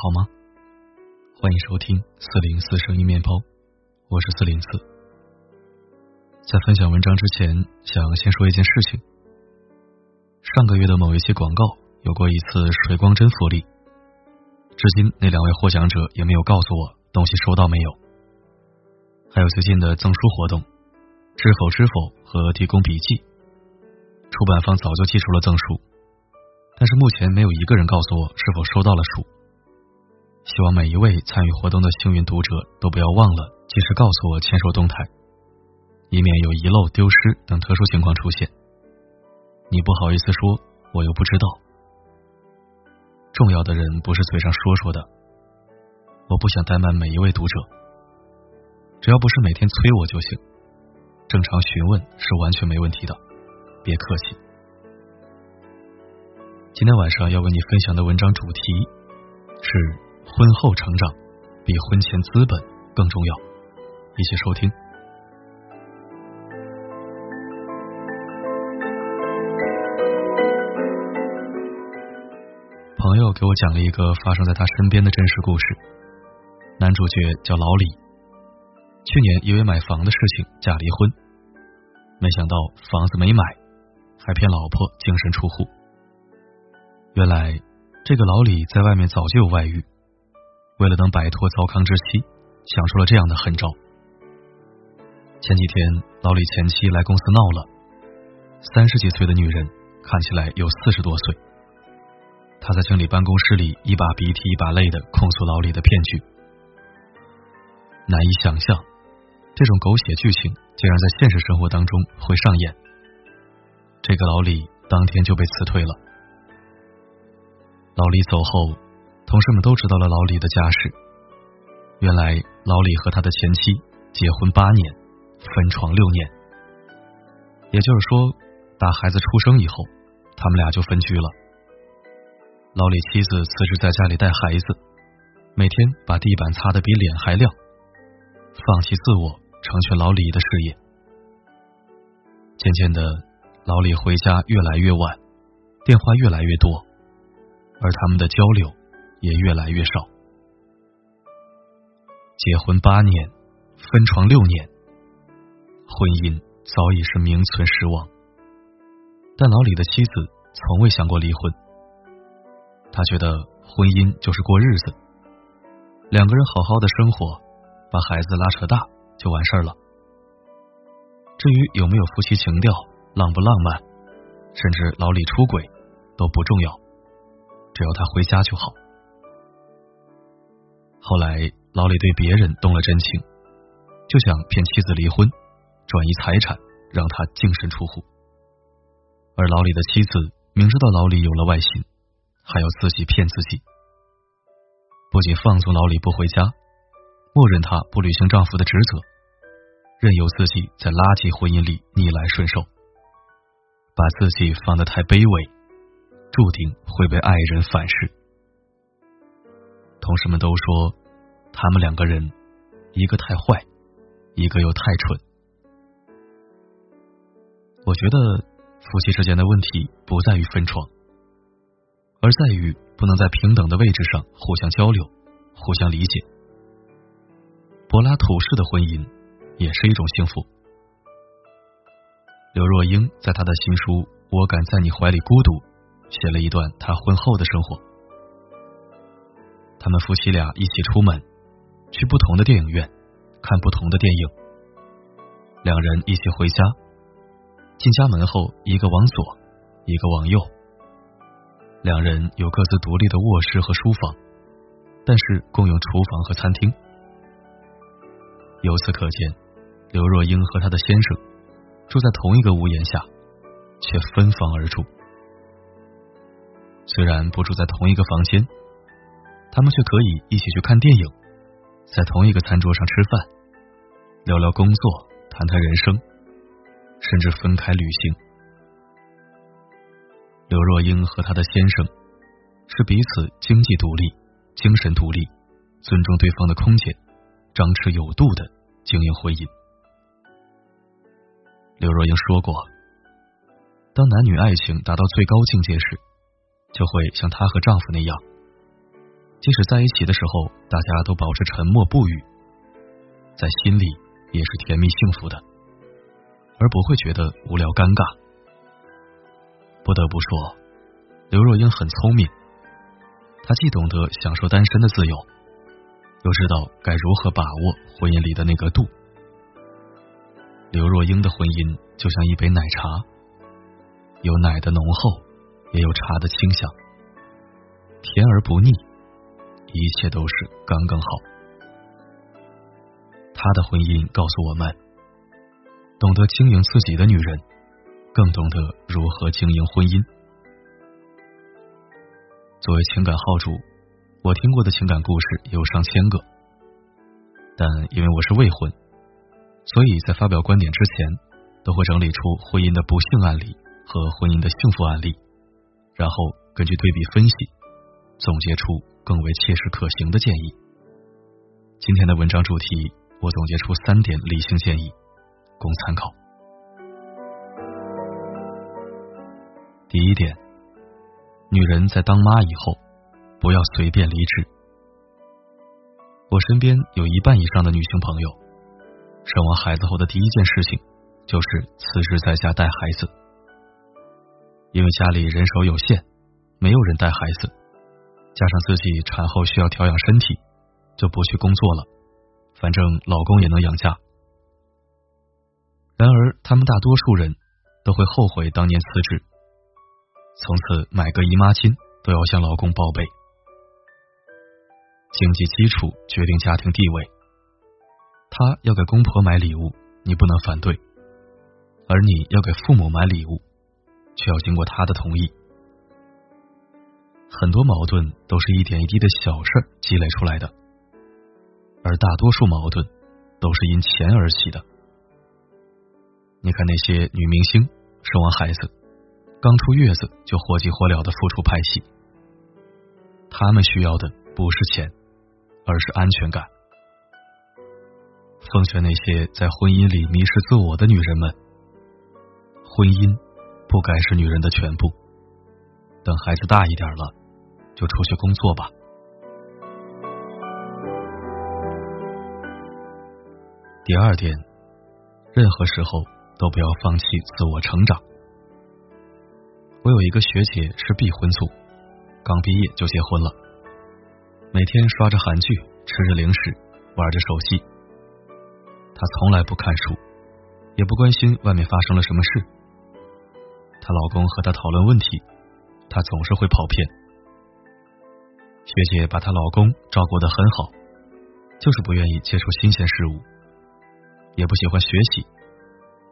好吗？欢迎收听四零四声音面包，我是四零四。在分享文章之前，想先说一件事情。上个月的某一期广告有过一次水光针福利，至今那两位获奖者也没有告诉我东西收到没有。还有最近的赠书活动，知否知否和提供笔记，出版方早就寄出了赠书，但是目前没有一个人告诉我是否收到了书。希望每一位参与活动的幸运读者都不要忘了及时告诉我签收动态，以免有遗漏、丢失等特殊情况出现。你不好意思说，我又不知道。重要的人不是嘴上说说的，我不想怠慢每一位读者。只要不是每天催我就行，正常询问是完全没问题的，别客气。今天晚上要为你分享的文章主题是。婚后成长比婚前资本更重要，一起收听。朋友给我讲了一个发生在他身边的真实故事。男主角叫老李，去年因为买房的事情假离婚，没想到房子没买，还骗老婆净身出户。原来这个老李在外面早就有外遇。为了能摆脱糟糠之妻，想出了这样的狠招。前几天，老李前妻来公司闹了，三十几岁的女人看起来有四十多岁。她在经理办公室里一把鼻涕一把泪的控诉老李的骗局。难以想象，这种狗血剧情竟然在现实生活当中会上演。这个老李当天就被辞退了。老李走后。同事们都知道了老李的家世。原来老李和他的前妻结婚八年，分床六年。也就是说，打孩子出生以后，他们俩就分居了。老李妻子辞职在家里带孩子，每天把地板擦得比脸还亮，放弃自我，成全老李的事业。渐渐的，老李回家越来越晚，电话越来越多，而他们的交流。也越来越少。结婚八年，分床六年，婚姻早已是名存实亡。但老李的妻子从未想过离婚。他觉得婚姻就是过日子，两个人好好的生活，把孩子拉扯大就完事儿了。至于有没有夫妻情调，浪不浪漫，甚至老李出轨都不重要，只要他回家就好。后来，老李对别人动了真情，就想骗妻子离婚，转移财产，让他净身出户。而老李的妻子明知道老李有了外心，还要自己骗自己，不仅放纵老李不回家，默认他不履行丈夫的职责，任由自己在垃圾婚姻里逆来顺受，把自己放得太卑微，注定会被爱人反噬。同事们都说，他们两个人，一个太坏，一个又太蠢。我觉得夫妻之间的问题不在于分床，而在于不能在平等的位置上互相交流、互相理解。柏拉图式的婚姻也是一种幸福。刘若英在她的新书《我敢在你怀里孤独》写了一段她婚后的生活。他们夫妻俩一起出门，去不同的电影院看不同的电影。两人一起回家，进家门后，一个往左，一个往右。两人有各自独立的卧室和书房，但是共用厨房和餐厅。由此可见，刘若英和她的先生住在同一个屋檐下，却分房而住。虽然不住在同一个房间。他们却可以一起去看电影，在同一个餐桌上吃饭，聊聊工作，谈谈人生，甚至分开旅行。刘若英和她的先生是彼此经济独立、精神独立、尊重对方的空间、张弛有度的经营婚姻。刘若英说过，当男女爱情达到最高境界时，就会像她和丈夫那样。即使在一起的时候，大家都保持沉默不语，在心里也是甜蜜幸福的，而不会觉得无聊尴尬。不得不说，刘若英很聪明，她既懂得享受单身的自由，又知道该如何把握婚姻里的那个度。刘若英的婚姻就像一杯奶茶，有奶的浓厚，也有茶的清香，甜而不腻，一切都是刚刚好。他的婚姻告诉我们，懂得经营自己的女人，更懂得如何经营婚姻。作为情感号主，我听过的情感故事有上千个，但因为我是未婚。所以在发表观点之前，都会整理出婚姻的不幸案例和婚姻的幸福案例，然后根据对比分析，总结出更为切实可行的建议。今天的文章主题，我总结出三点理性建议，供参考。第一点，女人在当妈以后，不要随便离职。我身边有一半以上的女性朋友。生完孩子后的第一件事情就是辞职在家带孩子，因为家里人手有限，没有人带孩子，加上自己产后需要调养身体，就不去工作了，反正老公也能养家。然而，他们大多数人都会后悔当年辞职，从此买个姨妈巾都要向老公报备。经济基础决定家庭地位。他要给公婆买礼物，你不能反对；而你要给父母买礼物，却要经过他的同意。很多矛盾都是一点一滴的小事积累出来的，而大多数矛盾都是因钱而起的。你看那些女明星生完孩子，刚出月子就火急火燎的付出拍戏，他们需要的不是钱，而是安全感。奉劝那些在婚姻里迷失自我的女人们，婚姻不该是女人的全部。等孩子大一点了，就出去工作吧。第二点，任何时候都不要放弃自我成长。我有一个学姐是必婚族，刚毕业就结婚了，每天刷着韩剧，吃着零食，玩着手机。她从来不看书，也不关心外面发生了什么事。她老公和她讨论问题，她总是会跑偏。学姐把她老公照顾的很好，就是不愿意接触新鲜事物，也不喜欢学习，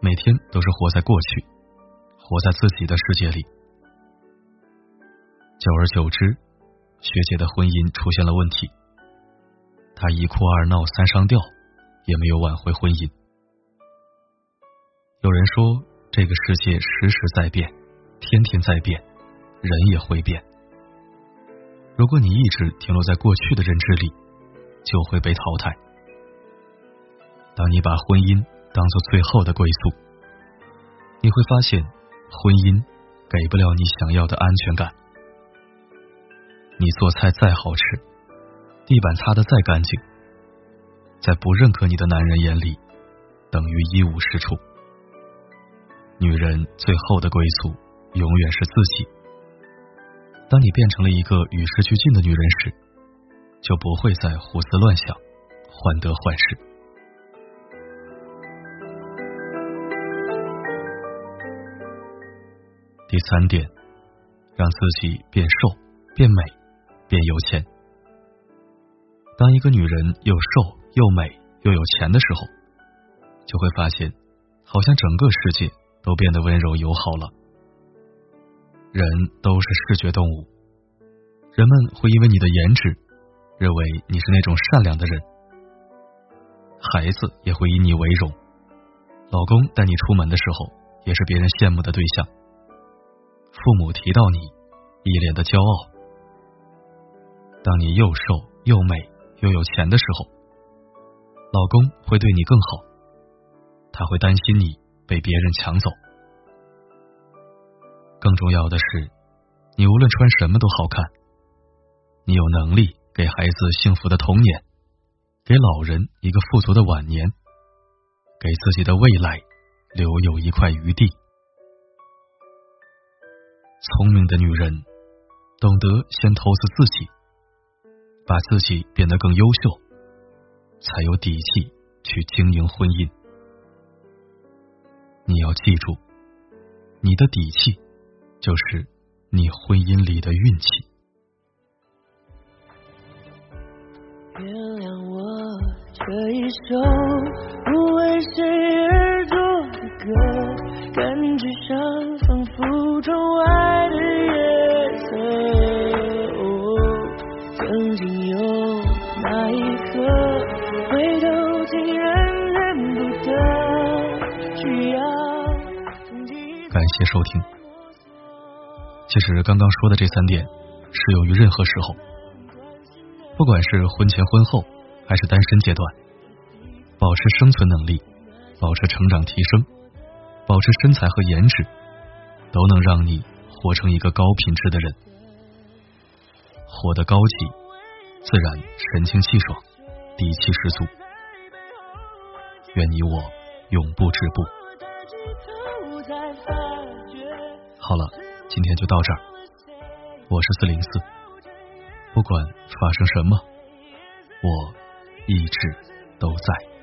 每天都是活在过去，活在自己的世界里。久而久之，学姐的婚姻出现了问题，她一哭二闹三上吊。也没有挽回婚姻。有人说，这个世界时时在变，天天在变，人也会变。如果你一直停留在过去的认知里，就会被淘汰。当你把婚姻当做最后的归宿，你会发现，婚姻给不了你想要的安全感。你做菜再好吃，地板擦的再干净。在不认可你的男人眼里，等于一无是处。女人最后的归宿，永远是自己。当你变成了一个与时俱进的女人时，就不会再胡思乱想、患得患失。第三点，让自己变瘦、变美、变有钱。当一个女人又瘦，又美又有钱的时候，就会发现，好像整个世界都变得温柔友好了。人都是视觉动物，人们会因为你的颜值，认为你是那种善良的人。孩子也会以你为荣，老公带你出门的时候，也是别人羡慕的对象。父母提到你，一脸的骄傲。当你又瘦又美又有钱的时候。老公会对你更好，他会担心你被别人抢走。更重要的是，你无论穿什么都好看，你有能力给孩子幸福的童年，给老人一个富足的晚年，给自己的未来留有一块余地。聪明的女人懂得先投资自己，把自己变得更优秀，才有底气去经营婚姻。你要记住，你的底气就是你婚姻里的运气。原谅我这一首不为谁而作的歌，感觉上仿佛窗外的夜色。曾经有那一刻，回头竟然认不得，需要感谢收听。其实刚刚说的这三点，适用于任何时候。不管是婚前婚后，还是单身阶段，保持生存能力，保持成长提升，保持身材和颜值，都能让你活成一个高品质的人，活得高级，自然神清气爽，底气十足。愿你我永不止步。好了，今天就到这儿。我是四零四。不管发生什么，我一直都在。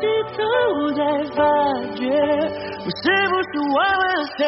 低头才发觉我是不是忘了谁